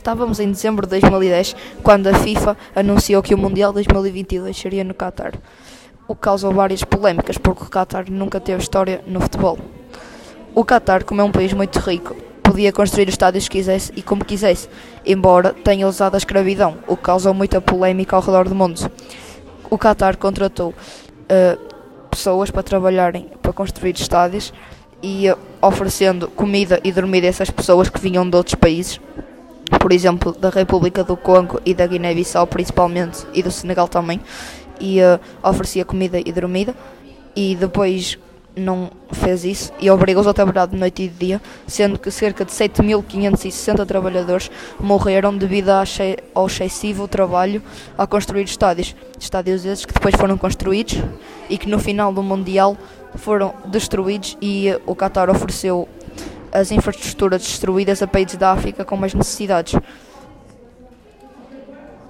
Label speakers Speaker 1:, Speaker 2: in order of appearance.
Speaker 1: Estávamos em dezembro de 2010 quando a FIFA anunciou que o Mundial 2022 seria no Qatar, o que causou várias polémicas porque o Qatar nunca teve história no futebol. O Qatar, como é um país muito rico, podia construir os estádios que quisesse e como quisesse, embora tenha usado a escravidão, o que causou muita polémica ao redor do mundo. O Qatar contratou uh, pessoas para trabalharem para construir estádios e uh, oferecendo comida e dormida a essas pessoas que vinham de outros países por exemplo, da República do Congo e da Guiné-Bissau principalmente, e do Senegal também, e uh, oferecia comida e dormida, e depois não fez isso e obrigou-os a trabalhar de noite e de dia, sendo que cerca de 7.560 trabalhadores morreram devido ao excessivo trabalho a construir estádios. Estádios esses que depois foram construídos e que no final do Mundial foram destruídos e uh, o Qatar ofereceu as infraestruturas destruídas a países da África com mais necessidades.